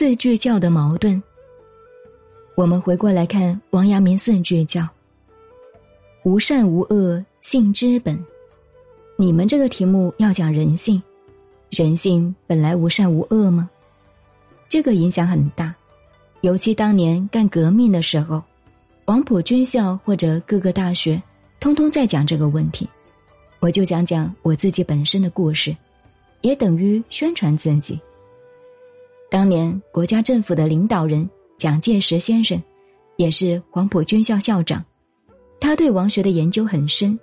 四句教的矛盾。我们回过来看王阳明四句教：无善无恶，性之本。你们这个题目要讲人性，人性本来无善无恶吗？这个影响很大，尤其当年干革命的时候，黄埔军校或者各个大学，通通在讲这个问题。我就讲讲我自己本身的故事，也等于宣传自己。当年国家政府的领导人。蒋介石先生，也是黄埔军校校长，他对王学的研究很深。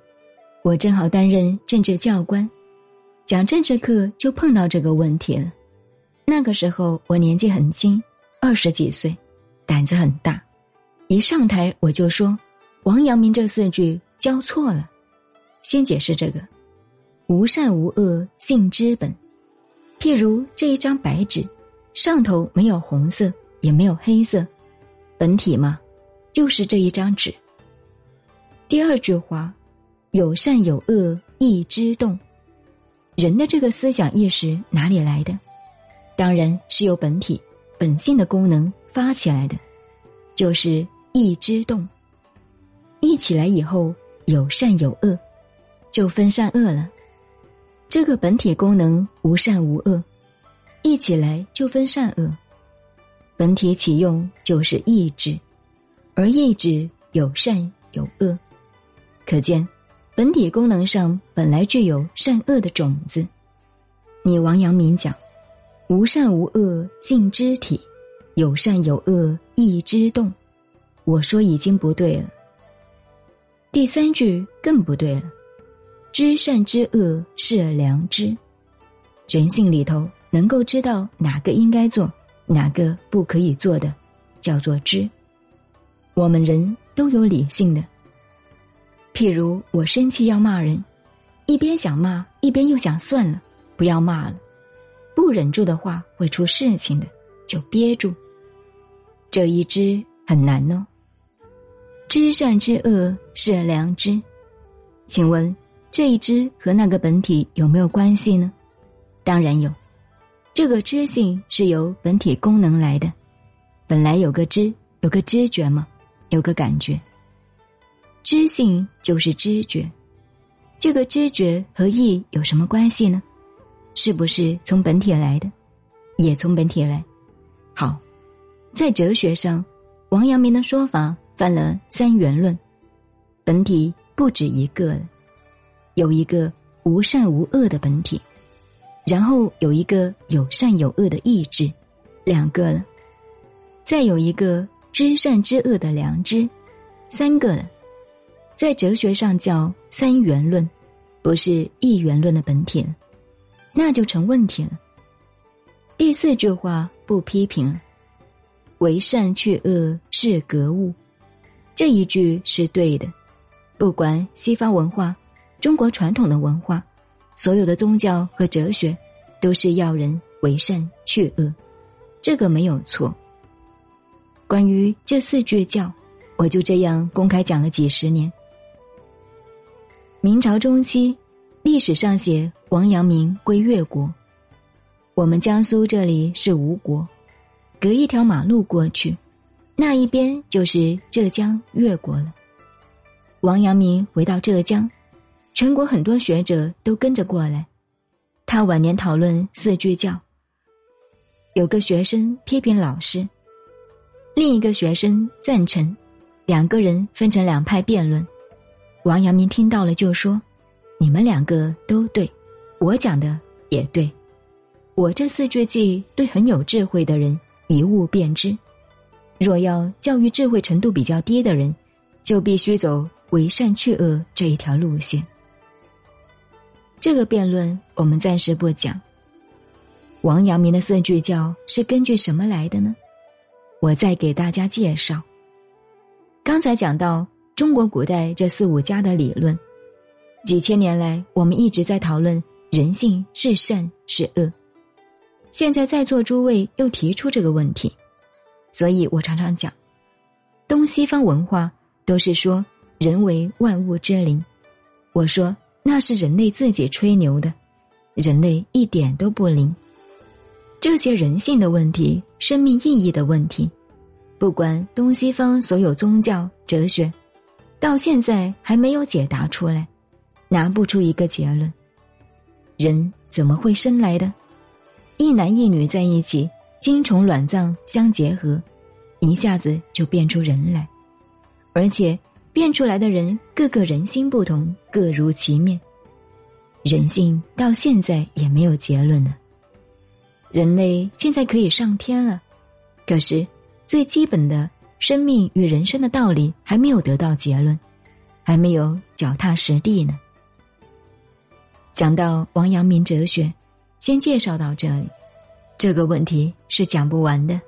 我正好担任政治教官，讲政治课就碰到这个问题了。那个时候我年纪很轻，二十几岁，胆子很大，一上台我就说：“王阳明这四句教错了。”先解释这个：“无善无恶，性之本。”譬如这一张白纸，上头没有红色。也没有黑色，本体嘛，就是这一张纸。第二句话，有善有恶，意之动。人的这个思想意识哪里来的？当然是由本体本性的功能发起来的，就是意之动。意起来以后，有善有恶，就分善恶了。这个本体功能无善无恶，意起来就分善恶。本体启用就是意志，而意志有善有恶，可见本体功能上本来具有善恶的种子。你王阳明讲，无善无恶性之体，有善有恶意之动，我说已经不对了。第三句更不对了，知善知恶是良知，人性里头能够知道哪个应该做。哪个不可以做的，叫做知。我们人都有理性的。譬如我生气要骂人，一边想骂，一边又想算了，不要骂了。不忍住的话会出事情的，就憋住。这一知很难哦。知善知恶是良知，请问这一知和那个本体有没有关系呢？当然有。这个知性是由本体功能来的，本来有个知，有个知觉嘛，有个感觉。知性就是知觉，这个知觉和意有什么关系呢？是不是从本体来的？也从本体来。好，在哲学上，王阳明的说法犯了三元论，本体不止一个了，有一个无善无恶的本体。然后有一个有善有恶的意志，两个了；再有一个知善知恶的良知，三个了。在哲学上叫三元论，不是一元论的本体了，那就成问题了。第四句话不批评了，为善去恶是格物，这一句是对的。不管西方文化，中国传统的文化。所有的宗教和哲学，都是要人为善去恶，这个没有错。关于这四句教，我就这样公开讲了几十年。明朝中期，历史上写王阳明归越国，我们江苏这里是吴国，隔一条马路过去，那一边就是浙江越国了。王阳明回到浙江。全国很多学者都跟着过来，他晚年讨论四句教。有个学生批评老师，另一个学生赞成，两个人分成两派辩论。王阳明听到了就说：“你们两个都对，我讲的也对，我这四句记对很有智慧的人一悟便知。若要教育智慧程度比较低的人，就必须走为善去恶这一条路线。”这个辩论我们暂时不讲。王阳明的四句教是根据什么来的呢？我再给大家介绍。刚才讲到中国古代这四五家的理论，几千年来我们一直在讨论人性是善是恶。现在在座诸位又提出这个问题，所以我常常讲，东西方文化都是说人为万物之灵，我说。那是人类自己吹牛的，人类一点都不灵。这些人性的问题、生命意义的问题，不管东西方所有宗教、哲学，到现在还没有解答出来，拿不出一个结论。人怎么会生来的？一男一女在一起，精虫卵脏相结合，一下子就变出人来，而且变出来的人个个人心不同，各如其面。人性到现在也没有结论呢。人类现在可以上天了，可是最基本的生命与人生的道理还没有得到结论，还没有脚踏实地呢。讲到王阳明哲学，先介绍到这里。这个问题是讲不完的。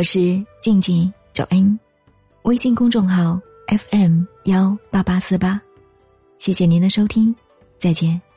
我是静静找恩，微信公众号 FM 幺八八四八，谢谢您的收听，再见。